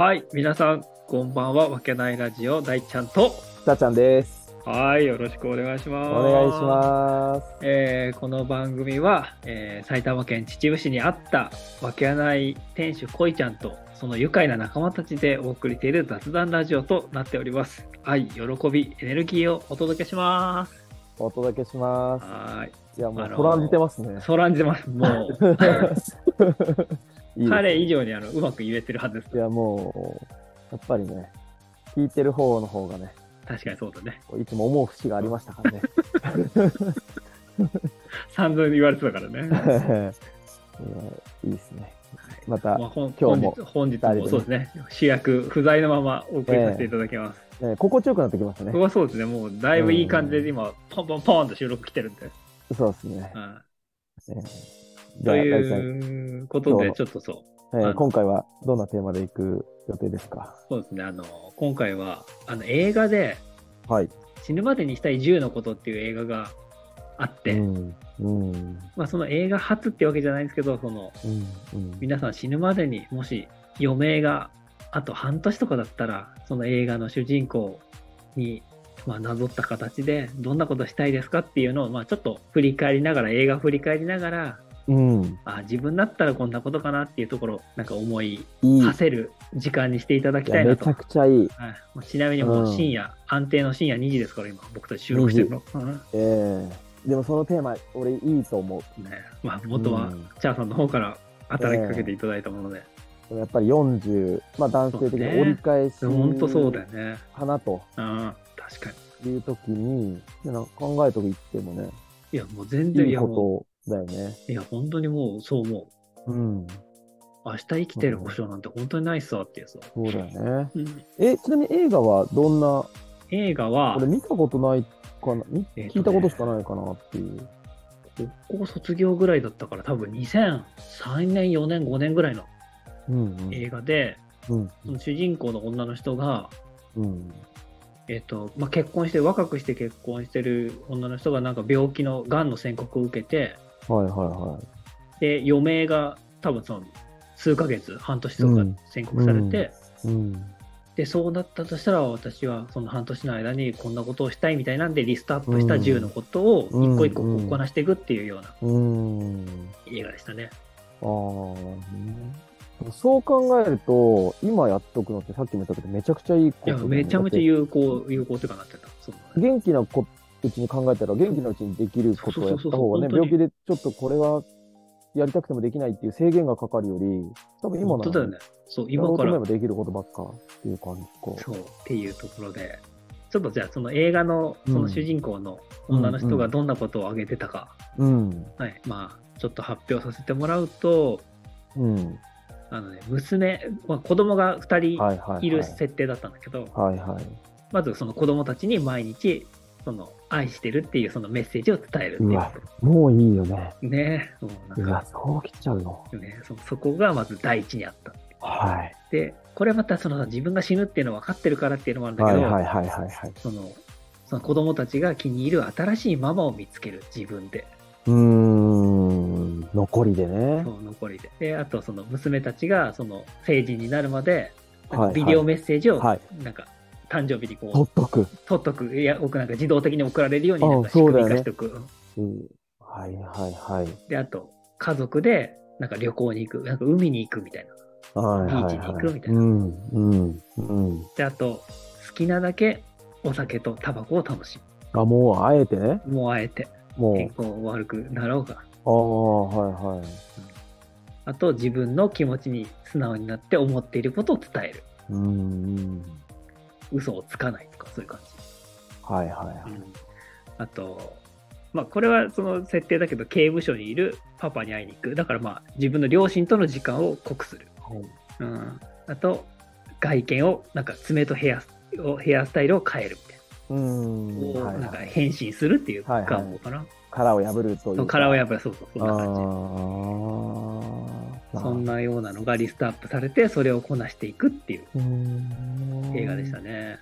はい、皆さん、こんばんは。わけないラジオ、大ちゃんと。たちゃんです。はい、よろしくお願いします。お願いします。えーこの番組は、えー埼玉県秩父市にあったわけない店主こいちゃんとその愉快な仲間たちでお送りしている雑談ラジオとなっております。愛、喜び、エネルギーをお届けします。お届けします。はい。いや、もう、あのーそらんじてますね。そらんじてます。もう、いい彼以上にあのうまく言えてるはずですい。や、もう、やっぱりね、聞いてる方の方がね、確かにそうだね。いつも思う節がありましたからね。散々言われてたからね。いやいいですね。また、まあ、本今日も本日もそうですね、主役不在のままお送りさせていただきます。ね、心地よくなってきましたねここ。はそうですね、もうだいぶいい感じで今、ポンポンポンと収録来てるんで。そうですね。はいねじということで、ちょっとそう、えー今回はどんなテーマでいく予定ですか？そうですね、あの、今回は、あの、映画で、はい。死ぬまでにしたい10のことっていう映画があって、うん。うん。まあ、その映画初ってわけじゃないんですけど、その、うん。うん。皆さん死ぬまでにもし余命があと半年とかだったらその映画の主人公に、まあ、なぞった形でどんなことしたいですかっていうのを、まあ、ちょっと振り返りながら映画振り返りながらうん。あ自分だったらこんなことかなっていうところなんか思い。馳せる時間にしていただきたいなと。めちゃくちゃいい。はい。まあちなみにもう深夜、安定の深夜2時ですから今。僕たち収録してるの、うん。ええ。でもそのテーマ、俺いいと思う。ね。まあ、元はうん。チャーさんの方から働きかけていただいたもので、でもやっぱり40、まあ男性的に折り返し本当そうだよね。かなと。うん、確かに。いう時に、考えといってもね、いや、もう全然、いいことだよね。う、いや、本当にもう、そう思う。うん。明日生きてる保証なんて本当にないっすわっていうさ。そうだよね。うんえ、ちなみに映画はどんな、映画は、俺見たことないかな、みえーとね聞いたことしかないかなっていう。高校卒業ぐらいだったから、多分2003年、4年、5年ぐらいの。映画で、うん。その主人公の女の人が、うん。えっと、まあ、結婚して、若くして結婚してる女の人がなんか病気の、癌の宣告を受けて、はいはいはい。で、余命が多分その、数ヶ月、半年とかうん宣告されて、うん。で、そうだったとしたら、私はその半年の間にこんなことをしたいみたいなんで、リストアップしたうん10のことを一個一個ここなしていくっていうようなうん。映画でしたね。ああ、そう考えると、今やっとくのってさっきも言ったけど、めちゃくちゃいいこいや、とだよねめちゃめちゃ有効、有効ってかなってた。元気なこうちに考えたら、元気なうちにできることをやった方がね、病気でちょっとこれはやりたくてもできないっていう制限がかかるより、多分今なら、ね。そう、今から、できることばっかっていう感じか。そうっていうところで、ちょっとじゃあ、その映画のその主人公の女の人がどんなことを挙げてたか、うん。はい、まあ、ちょっと発表させてもらうと、うん。あのね、娘、まあ、子供が2人はいはい、はい。いる設定だったんだけど、はいはい。まずその子供たちに毎日、その愛してるっていうそのメッセージを伝えるっていううわこ、もういいよね。と。ねもううわなんか、、そうきちゃうの。ねそ、そこがまず第一にあった。はい。で、これまたその自分が死ぬっていうの分かってるからっていうのもあるんだけど、はいはいはいはいはい。その、その子供たちが気に入る新しいママを見つける、自分で。うーん、残りでねそ。う、残りで。で、あとその娘たちがその成人になるまで、ビデオメッセージを、はいなんか、誕生日にこう、取っとく。取っとく、いや、僕なんか自動的に送られるようにあなんか仕組み化しておく。うん。はいはいはい。で、あと、家族で、なんか旅行に行く、なんか海に行くみたいな。はいはい、はい。ビーチに行くみたいなうん、うん、うん。で、あと、好きなだけお酒とタバコを楽しあ、もう、あえてね。む。もうあえて、もう、健康悪くなろうが。ああ、はいはい。あと、自分の気持ちに素直になって思っていることを伝える。うん、うん。嘘をつかないとか、そういう感じ。はいはいはい。あと、まあ、これはその設定だけど、刑務所にいるパパに会いに行く。だからまあ、自分の両親との時間を濃くする。うん。あと、外見を、なんか爪とヘアをヘアスタイルを変えるみたいうん。な。をはいなんかはい。変身するっていうはいはい願望かな。殻を破るというか。殻を破る、そうそう、そんあな感じ。あ。そんなようなのがリストアップされて、それをこなしていくっていううん映画でしたね。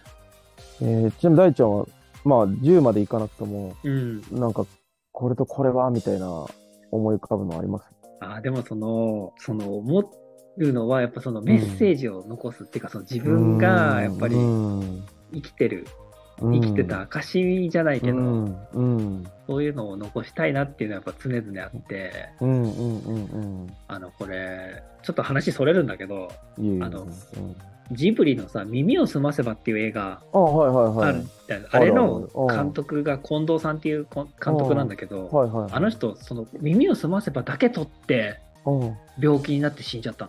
えーちなみに大ちゃんは、まあ、10までいかなくとも、うん。なんか、これとこれは、みたいな思い浮かぶのあります？あーでもその、その、も、るのは、やっぱそのメッセージを残すっていうか、その自分がやっぱりうん生きてる、生きてた証じゃないけど、うん。うん。そういうのを残したいなっていうのはやっぱ常々あって、うんうんうんあの、これ、ちょっと話それるんだけど、あのうん。ジブリのさ、耳をすませばっていう映画あはいはいあるはいみたいな、あれの監督が近藤さんっていうこ監督なんだけど、はいはい。あの人、その耳をすませばだけ取ってうん。病気になって死んじゃった。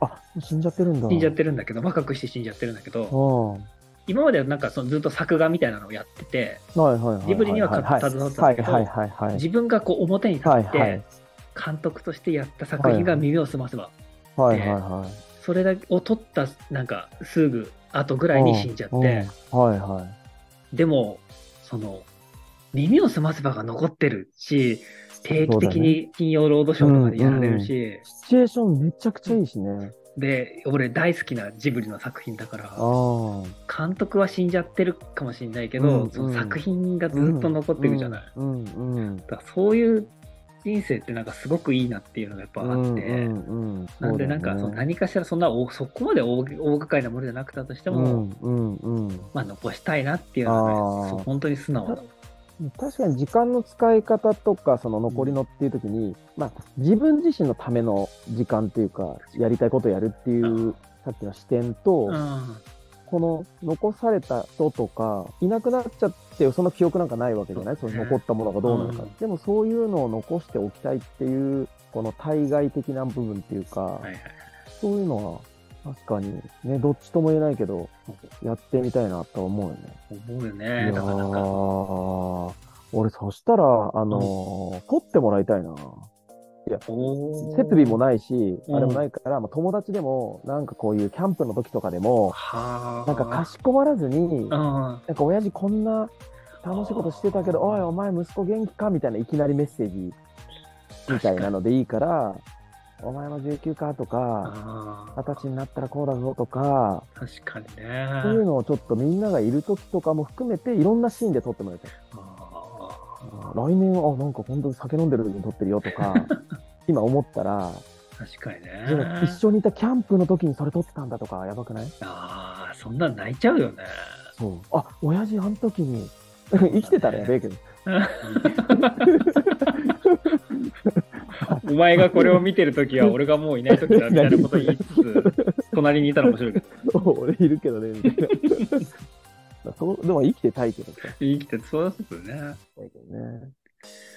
あ死んじゃってるんだ。死んじゃってるんだけど、若くして死んじゃってるんだけど、うん今まではなんかそのずっと作画みたいなのをやってて、ジブリには携わったんだけど自分がこう表に立って監督としてやった作品が耳をすませば、はいはいはい。それだけを撮ったなんかすぐ後ぐらいに死んじゃって、うんはいはい。でも、その、耳をすませばが残ってるし、定期的に金曜ロードショーとかでやられるし、シチュエーションめちゃくちゃいいしねで、俺大好きなジブリの作品だから、あ監督は死んじゃってるかもしれないけど、うんその作品がずっと残ってるじゃない。うんうんだからそういう人生ってなんかすごくいいなっていうのがやっぱあって、うんうんなんでなんかその何かしらそんな大そこまで大大掛かりなものじゃなくたとしてうも、んうんうん。まあ残したいなっていうのが本当に素直。な。確かに時間の使い方とか、その残りのっていう時に、まあ、自分自身のための時間っていうか、やりたいことをやるっていう、さっきの視点と、うん。この残された人とか、いなくなっちゃって、その記憶なんかないわけじゃない？その残ったものがどうなるか。うん。でもそういうのを残しておきたいっていう、この対外的な部分っていうか、そういうのは、確かに、ね、どっちとも言えないけど、やってみたいなとは思うよね。思うよいね。やだからなんか、ー俺、そしたら、あのー撮ってもらいたいな。おー設備もないし、うんあれもないから、まあ、友達でも、なんかこういうキャンプの時とかでも、はあ。なんかかしこまらずに、うん。なんか親父こんな楽しいことしてたけど、おい、お前息子元気か？みたいないきなりメッセージみたいなのでいいから、お前も19かとか、あ二十歳になったらこうだぞとか、あ、確かにそういうね。のをちょっとみんながいる時とかも含めて、いろんなシーンで撮ってもらいたい。あ来年は、あ、なんか本当に酒飲んでる時に撮ってるよとか、今思ったら、あ確かにでもね。一緒にいたキャンプの時にそれ撮ってたんだとか、やばくない？ああ、そんなん泣いちゃうよね。そう。あ、親父あの時に、生きてたらやべえけど。お前がこれを見てるときは 俺がもういないときだみたいなこと言いつつ、隣にいたら面白いけど、俺いるけどね、みたいな。そうでも生きてたいけどさ。生きてそうですよね。だけどね。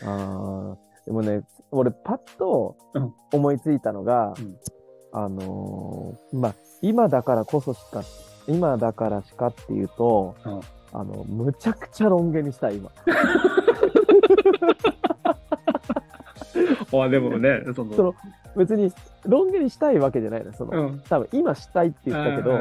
ああ、でもね、俺パッとうん思いついたのが、うんあのーまあ、今だからこそしか、今だからしかっていうと、うんあの、むちゃくちゃロン毛にしたい、今。あでもね、その、その別にロン毛にしたいわけじゃないの。その、うん。多分今したいって言ったけど、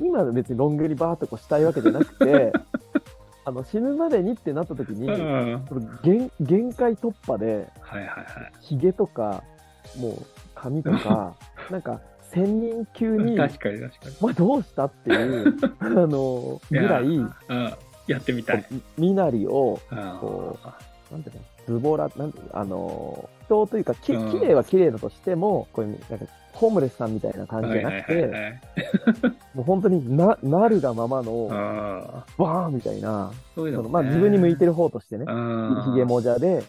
今別にロン毛にバーっとこうしたいわけじゃなくて、あの死ぬまでにってなった時に、うん。その限限界突破で、はいはいはい。ヒゲとか、もう髪とか、なんか千人級に、確かに確かに。お前どうしたっていう、あの、ぐらい、うん。やってみたい。身なりを、うんこなんていうの、ズボラ、なんあの、人というか、きうん。綺麗は綺麗だとしても、こういう、なんか、ホームレスさんみたいな感じじゃなくて、もう本当にな、なるがままの、あバーンみたいな、そういうのもねまあ自分に向いてる方としてね、うん。ひげもじゃで、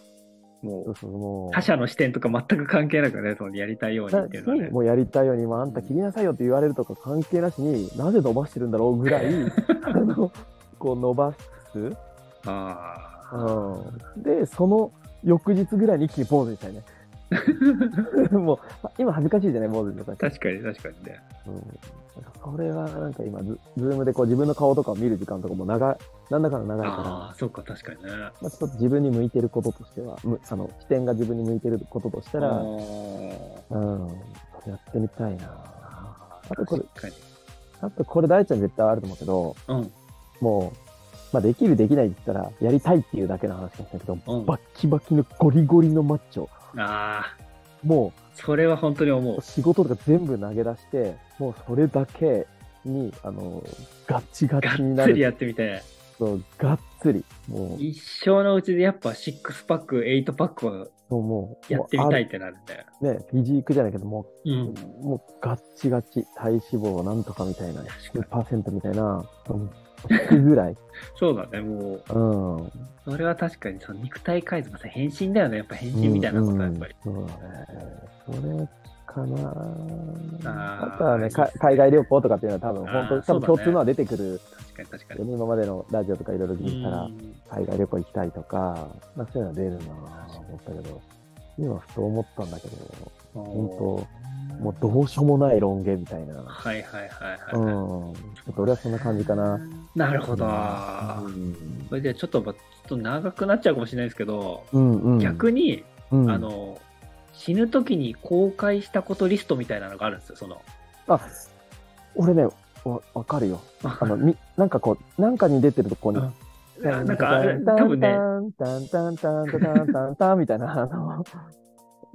もそううそう、もう、他者の視点とか全く関係なくね、そのやりたいようにっていうのはね。にもうやりたいように、まあ、あんた切りなさいよって言われるとか関係なしになぜ伸ばしてるんだろうぐらい、あの、こう伸ばす。あうん。で、その翌日ぐらいに一気に坊主にしたいね。もう、あ今恥ずかしいじゃない、坊主になったあ、ら確かに確かにね。うん。それはなんか今ズ、ズームでこう自分の顔とかを見る時間とかも長い、なんだかの長いから、ああ、そうか、確かにね。まあ、ちょっと自分に向いてることとしては、むあの視点が自分に向いてることとしたら、あうん、やってみたいな。ああ、とこれ。あとこれ大ちゃん絶対あると思うけど、うん。もう、まあできるできないって言ったら、やりたいっていうだけの話ないけど、うんバッキバキのゴリゴリのマッチョ。ああ、もそれは本当に思うう、。仕事とか全部投げ出して、もうそれだけに、あの、ガッチガがチになる。っつりやってみて、そう、がっつり。もう、一生のうちでやっぱ6パック、8パックはそうもう、やってみたいもってなるんだよ。ね、フィジークじゃないけど、もうん。う、もうガッチガチ、体脂肪なんとかみたいな、100%みたいな、くぐらい。そうだね、もう、うん。それは確かにその肉体改造もさ、変身だよね。やっぱ変身みたいなことはやっぱり。うんうんそうだね。それかなあーあとはねか、海外旅行とかっていうのは多分、本当に多分共通のは出てくる。確かに確かに。今までのラジオとかいろいろ聞いたらう、ん海外旅行行きたいとか、まあ、そういうのは出るなぁ思ったけど、今ふと思ったんだけど、本当もうどうしようもない論言みたいな。はいはいはいはい、うん。ちょっと俺はそんな感じかな。なるほど。うん、それでちょっと、ちょっと長くなっちゃうかもしれないですけど、うんうん、逆に、うん、あの、死ぬ時に公開したことリストみたいなのがあるんですよ、その。あ、俺ね、わわかるよ。あの、み、なんかこう、なんかに出てるとこに、うんなんか、多んね。たんたんたんたんたんたんたんみたいな、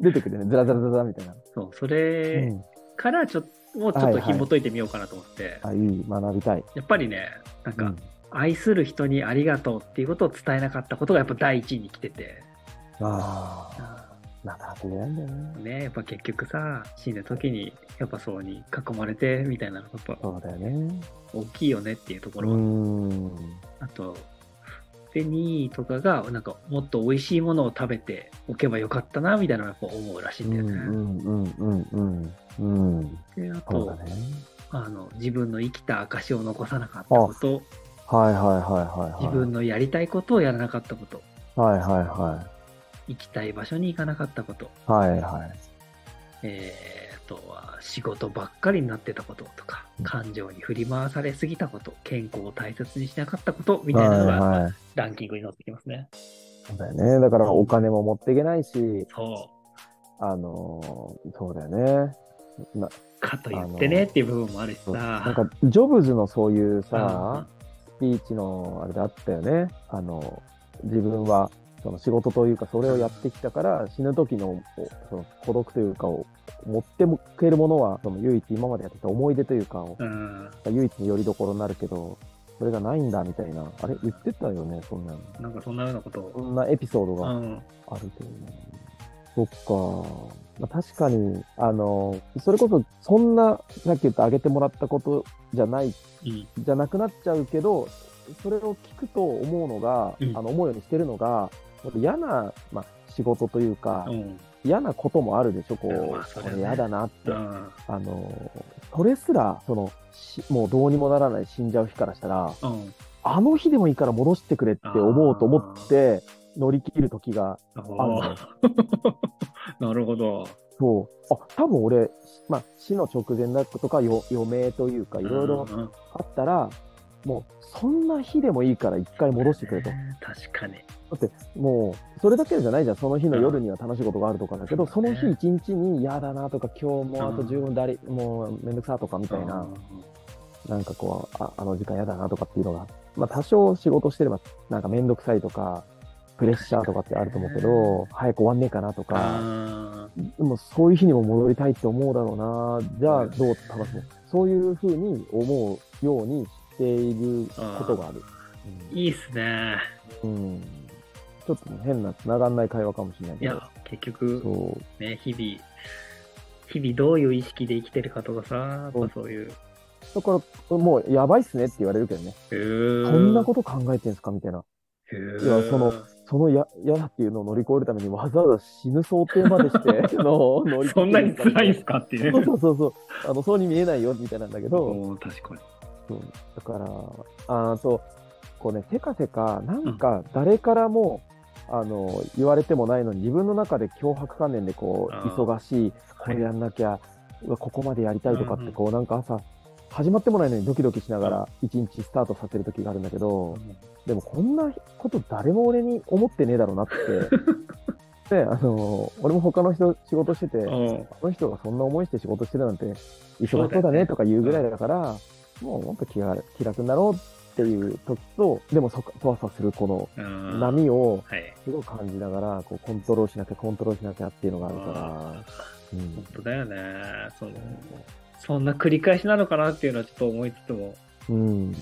出てくるね。ずらずらずらみたいな。そう、そうれん。からちょっと、もうちょっと紐解いてみようかなと思って、あ、いい、学びたい。やっぱりね、なんか、うん愛する人にありがとうっていうことを伝えなかったことがやっぱ第一位に来てて、ああ、なかなか言えないんだよね。ね、やっぱ結局さ、死ぬ時に、やっぱそうに囲まれてみたいなのがやっぱそうだよね。大きいよねっていうとこうろ、ん。あと、で、2位とかが、なんかもっと美味しいものを食べておけばよかったな、みたいなのを思うらしいうんんだよね。うんうんうんうん。うん。で、あとね。あの、自分の生きた証を残さなかったこと、はいはいはいはいはい。自分のやりたいことをやらなかったこと、はいはいは行きたい場所に行かなかったこと、い。はいはい。えー、あとは仕事ばっかりになってたこととか、感情に振り回されすぎたこと、健康を大切にしなかったことみたいなのがはいはい。ランキングに載ってきますね。そうだよね。だからお金も持っていけないし、そあのーそうだよね。なう。かと言ってねっていう部分もあるしさ。なんか、ジョブズのそういううんさ、スピーチのあれであったよね。あの、自分は、その仕事というか、それをやってきたから、死ぬ時の、その孤独というかを持ってくれるものは、その唯一今までやってきた思い出というかを、うん。唯一の拠り所になるけど、それがないんだみたいな。あれ言ってたよね、そんなの。なんかそんなようなことを。そんなエピソードがうん。あるけどね。そっか。まあ、確かに、あの、それこそ、そんな、さっき言ったあげてもらったことじゃない、うん。じゃなくなっちゃうけど、それを聞くと思うのが、うんあの、思うようにしてるのが、嫌な、まあ、仕事というか、うん。嫌なこともあるでしょ、こう、うんまあそれはねこれ嫌だなって。うん。あの、それすら、その、しもうどうにもならない死んじゃう日からしたら、うん。あの日でもいいから戻してくれって思うと思って乗り切る時がああ なるほど。そう。あ、多分俺、まあ、死の直前だとか、よ余命というか、いろいろあったら、もう、そんな日でもいいから一回戻してくれと。だ確かに。って、もう、それだけじゃないじゃん。その日の夜には楽しいことがあるとかだけど、うんその日一日に嫌だなとか、今日もあとうん十分だり、もうめんどくさとかみたいな、なんかこう、ああの時間嫌だなとかっていうのが、まあ多少仕事してれば、なんかめんどくさいとか、プレッシャーとかってあると思うけど、早く終わんねえかなとか、あでもそういう日にも戻りたいって思うだろうな。じゃあどう楽しむそういうふうに思うようにしていることがある。ーいいっすね。うんうんちょっとね変な繋がんない会話かもしれないけど。いや、結局、そう。ね、日々、日々どういう意識で生きてるかとかさ、やっぱそういう。だから、もうやばいっすねって言われるけどね。へーそんなこと考えてんすかみたいな。へいーやそのそのや嫌だっていうのを乗り越えるためにわざわざ死ぬ想定までして の乗り越えるそんなに辛いんすかっていうそうね。そうそうそう。あの、そうに見えないよみたいなんだけど、確かに。そうだから、あと、こうね、せかせか、なんか誰からも、あの、言われてもないのに、自分の中で脅迫観念でこう、忙しい、これやんなきゃ、ここまでやりたいとかって、うんうんこう、なんか朝、始まってもないのにドキドキしながら、一日スタートさせる時があるんだけど、でもこんなこと誰も俺に思ってねえだろうなって。で、あの、俺も他の人仕事してて、うん。この人がそんな思いして仕事してるなんて、忙しそうだねとか言うぐらいだから、もうもっと気が気楽になろうっていう時と、でもそそわそわするこのうん波をはい。すごい感じながら、こうコントロールしなきゃコントロールしなきゃっていうのがあるから、うん本当だよね。その、そんな繰り返しなのかなっていうのはちょっと思いつつも、うん。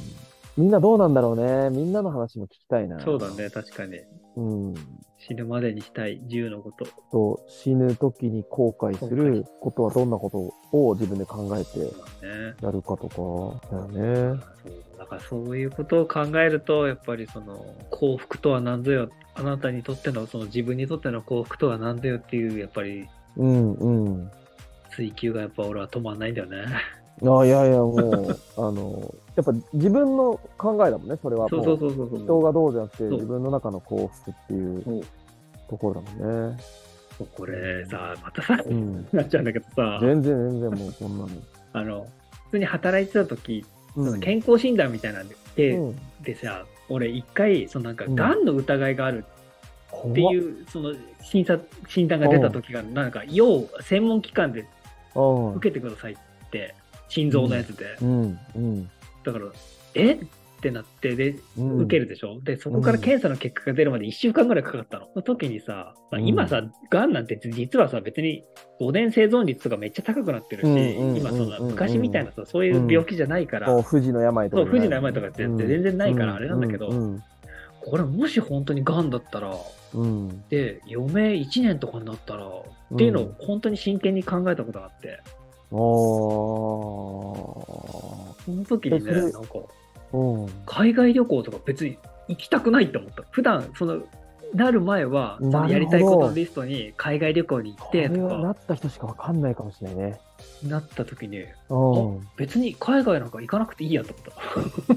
みんなどうなんだろうね。みんなの話も聞きたいな。そうだ。ね、確かに。うん。死ぬまでにしたい10のこと。と死ぬ時に後悔することはどんなことを自分で考えて。やるかとか、だよね。そうだからそういうことを考えると、やっぱりその幸福とは何ぞよ、あなたにとっての、その自分にとっての幸福とは何ぞよっていう、やっぱりうんうん。追求がやっぱ俺は止まんないんだよね。あいやいや、もう、あの、やっぱ自分の考えだもんね、それは。そうそうそうそうそう。人がどうじゃなくて、自分の中の幸福っていうところだもんね。これさ、またさ、うん。なっちゃうんだけどさ、全然全然もうそんなの。あの、普通に働いてた時、うん。健康診断みたいなんで、でうんでさ、俺一回、そのなんか、うん癌の疑いがあるっていう、その診察、診断が出た時が、なんか、要専門機関でうん受けてくださいって、心臓のやつで。うん。うん。だから、え？ってなって、で、うん受けるでしょ？で、そこから検査の結果が出るまで1週間ぐらいかかったの。その時にさ、まあ、うん今さ、癌なんて実はさ、別に5年生存率とかめっちゃ高くなってるし、うんうん今そんなうん昔みたいなさ、そういう病気じゃないから、富士の病とか。富士の病とかって全然ないからあれなんだけどうん。これもし本当に癌だったら、うん。で、余命1年とかになったら、っていうのを本当に真剣に考えたことがあって、おその時にね、なんか、ー。うん。海外旅行とか別に行きたくないって思った。普段、その、なる前は、そのやりたいことのリストに海外旅行に行っこてとかった人しかわかんないかもしれないね。なった時に、うん。別に海外なんか行かなくていいやと思っ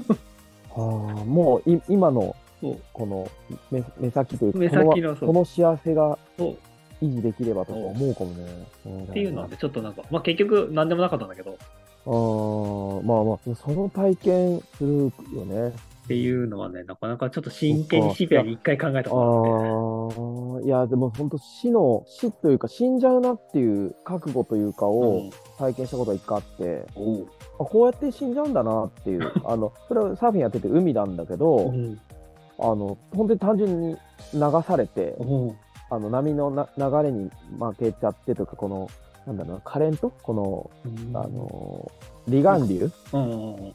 た。ああ、もうい今のそうこの目目先というか、目先のそうこのこの幸せがそう維持できればとか。思うかもね。っっていうので、ちょっとなんか、まあ結局何でもなかったんだけど、あーまあまあ、その体験するよね。っていうのはね、なかなかちょっと真剣にシビアに一回考えたあこあ、いや、でも本当死の、死というか死んじゃうなっていう覚悟というかとあをって。体験したことが一回あって、おう。あこうやって死んじゃうんだなっていう、あの、それはサーフィンやってて海なんだけど、うん。あの、本当に単純に流されて、おうあの波のな流れに負けちゃってとか、この、なんだろうな、カレント？この、あの、離岸流？うんうんうん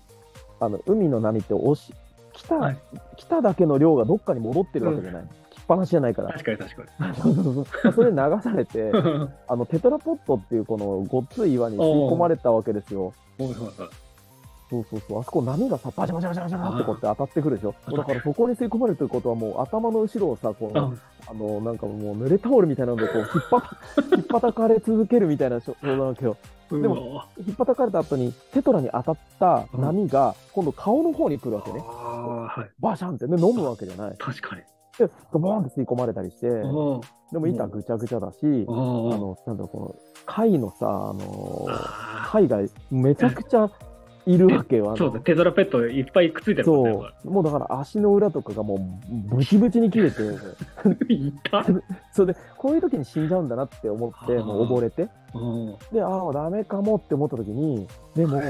あの、海の波って押し、来た、はい来ただけの量がどっかに戻ってるわけじゃない？来っぱなしじゃないから。確かに確かそうそうそうそれで流されて、に。あの、テトラポットっていうこのごっつい岩に吸い込まれたわけですよ。おうはいはいそうそうそう。あそこ波がさ、バチャバチャバチャバチャってこうやって当たってくるでしょ。だからそこに吸い込まれるということはもう頭の後ろをさ、この、ああの、なんかもう濡れタオルみたいなのでこう引っ張、引っ叩かれ続けるみたいな状態なわけよ。でも、引っ叩かれた後にテトラに当たった波が今度顔の方に来るわけね。はい。バシャンってね、飲むわけじゃない。確かに。で、ドボーンって吸い込まれたりして、でも板ぐちゃぐちゃだし、あの、なんだろう、この、貝のさ、あの、あ貝がめちゃくちゃいるわけよ。あのーそうだ、テトラペットいっぱいくっついてるもんね。そう。もうだから足の裏とかがもうブチブチに切れて、これいたそれで、こういう時に死んじゃうんだなって思って、もう溺れて、うんで、ああ、ダメかもって思った時に、でも、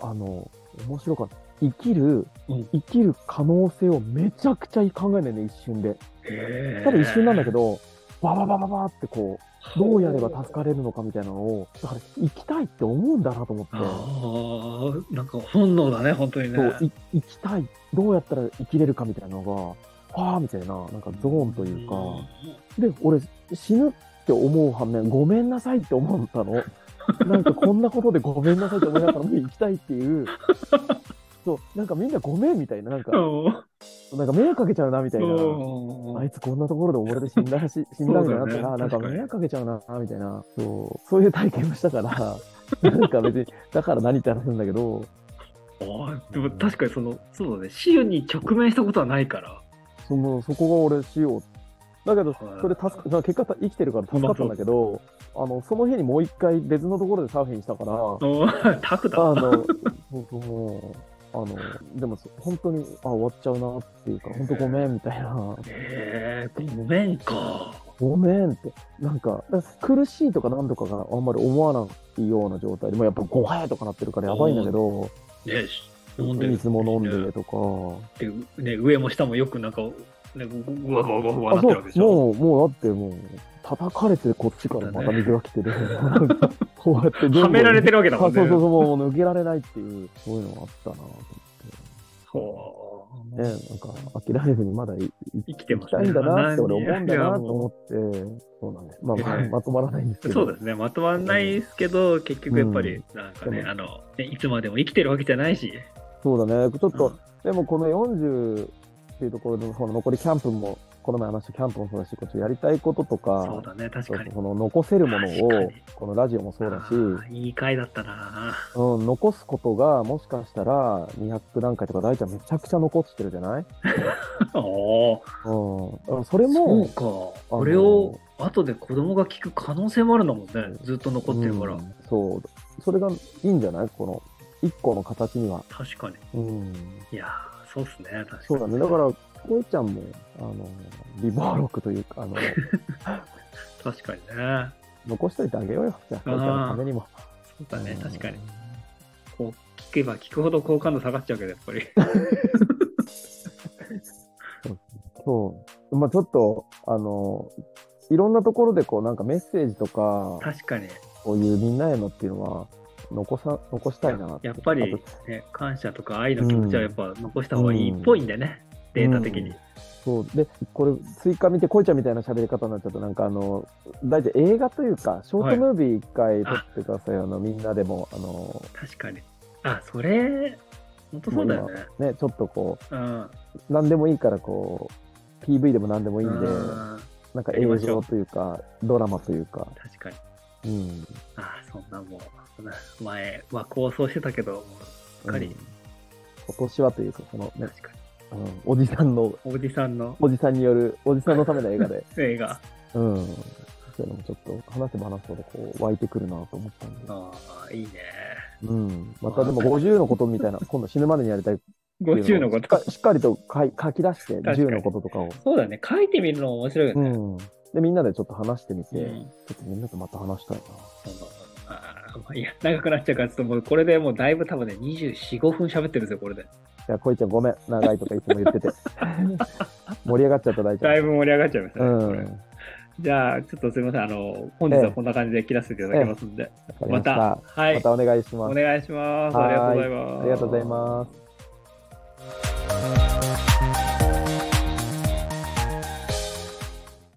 あの、面白かった。生きる、うん生きる可能性をめちゃくちゃ考えないね、一瞬で。へー多分一瞬なんだけど、バババババってこう、どうやれば助かれるのかみたいなのを、だから生きたいって思うんだなと思って、ああ、なんか本能だね、本当にね。そうい生きたい、どうやったら生きれるかみたいなのが、ああ、みたいな、なんかゾーンというか、で、俺、死ぬって思う反面、ごめんなさいって思ったの。なんかこんなことでごめんなさいって思いながらもう生きたいっていう、そう、なんかみんなごめんみたいな、なんか、う。ん。なんか迷惑かけちゃうなみたいな。う。んあいつこんなところで溺れて死んだらし、死んだみたいになったら、なんか迷惑かけちゃうな、みたいな。そう、そういう体験をしたから、なんか別に、だから何って話なんだけど、あーでも確かにその、そうだね、死に直面したことはないから。その、そこが俺しよう。だけど、はい。それ助か、まあ結果た生きてるから助かったんだけど、あの、その日にもう一回別のところでサーフィンしたから、タフだ。あの、そうそう、あの、でもそ本当に、あ、終わっちゃうなっていうか、本当ごめんみたいな、へえ、ごめんか。ごめんって、なんか、苦しいとかなんとかがあんまり思わないような状態で、もうやっぱごめんとかなってるからやばいんだけど、ね飲んでる。水も飲んでとか、で、ね、上も下もよくなんか、ね、ぐわぐわぐわなってるわけでしょ。う、もう、もうだってもう、叩かれてこっちからまた水が来てて、なんかこうやってはめられてるわけだもんね。あそうそうそう、もう抜けられないっていう、そういうのがあったなと思って。ほう。ね、なんか諦めずにまだ生きてます行きたいんだなって俺思うんだなと思って、そうなんです。まあ、まあはい まとまらないんですけど。そうですね、まとまんないですけど、結局やっぱり、なんかね、あの、ねいつまでも生きてるわけじゃないし。そうだね。ちょっと、うんでもこの40っていうところで、この残りキャンプも、この前話したキャンプもそうだし、こっちやりたいこととか、そうだね、確かに。その残せるものをこのラジオもそうだし、いい回だったなうん、残すことがもしかしたら200段階とか大ちゃんめちゃくちゃ残してるじゃない？おうん。それそもう、か。これを後で子供が聞く可能性もあるんだもんね。ずっと残ってるから。うんそう。それがいいんじゃない？この一個の形には。確かに。うん。いやー、そうっすね。確かに。そうだね。だから、こいちゃんも、あの、リボー録というか、あの、確かにね。残しといてあげようよ。じゃあ、こいちゃんのためにも。そうだね、うん確かに。。こう聞けば聞くほど好感度下がっちゃうけど、やっぱり。そう。まあちょっと、あの、いろんなところでこう、なんかメッセージとか、確かに。こういうみんなへのっていうのは、残さ、残したいな。やっぱりね、感謝とか愛の気持ちはやっぱ残した方がいいっぽいんでね、データ的に。うんそう。で、これ、追加見て、こいちゃんみたいな喋り方になっちゃうと、なんかあの、大体映画というか、ショートムービー一回撮ってください。あの、みんなでも、あの、確かに。あ、それ、本当そうだよね。ね、ちょっとこうん。う、なんでもいいから、こう、PV でもなんでもいいんで、うんなんか映像というか、ドラマというか、確かに。うん。あ、そんなもう、前は構想してたけど、もうすっかり、うん今年はというか、そのね、確かに。うん、おじさんの、おじさんのおじさんによる、おじさんのための映画で、映画。うん。そういうのもちょっと話せば話すほどこう湧いてくるなと思ったんで。ああ、いいね。うん。またでも50のことみたいな、今度死ぬまでにやりたいっていう50のことをしっか。りと書い書き出して、かに10のこととかを。そうだね。書いてみるのも面白いよね。うん。で、みんなでちょっと話してみて、うんちょっとみんなとまた話したいな。あいや、長くなっちゃうから、ちょっともうこれでもうだいぶ多分ね、24、5分喋ってるんですよ、これで。いや、こいちゃんごめん、長いとかいつも言ってて。盛り上がっちゃった大ちゃん。だいぶ盛り上がっちゃいましたね。うん。じゃあ、ちょっとすみません。あの、本日はこんな感じで切らせていただきますんで、わかりまました。た、はい、またお願いします。お願いします。はいありがとうございます。ありがとうございます。